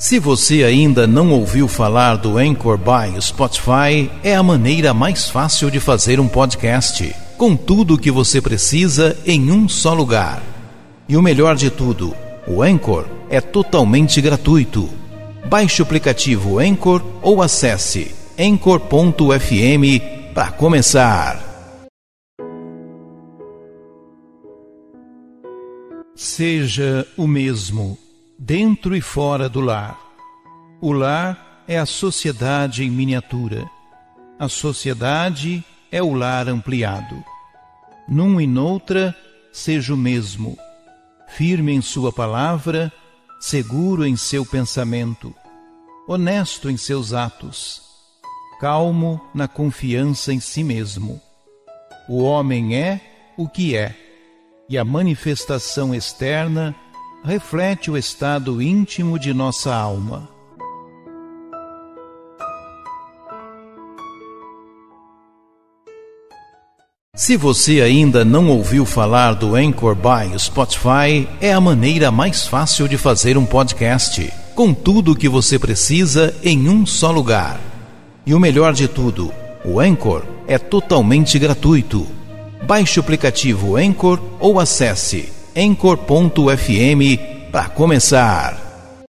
Se você ainda não ouviu falar do Anchor by Spotify, é a maneira mais fácil de fazer um podcast, com tudo o que você precisa em um só lugar. E o melhor de tudo, o Anchor é totalmente gratuito. Baixe o aplicativo Anchor ou acesse anchor.fm para começar. Seja o mesmo dentro e fora do lar. O lar é a sociedade em miniatura. A sociedade é o lar ampliado. Num e noutra, seja o mesmo, firme em sua palavra, seguro em seu pensamento, honesto em seus atos, calmo na confiança em si mesmo. O homem é o que é, e a manifestação externa reflete o estado íntimo de nossa alma. Se você ainda não ouviu falar do Anchor by Spotify, é a maneira mais fácil de fazer um podcast, com tudo o que você precisa em um só lugar. E o melhor de tudo, o Anchor é totalmente gratuito. Baixe o aplicativo Anchor ou acesse anchor.fm para começar.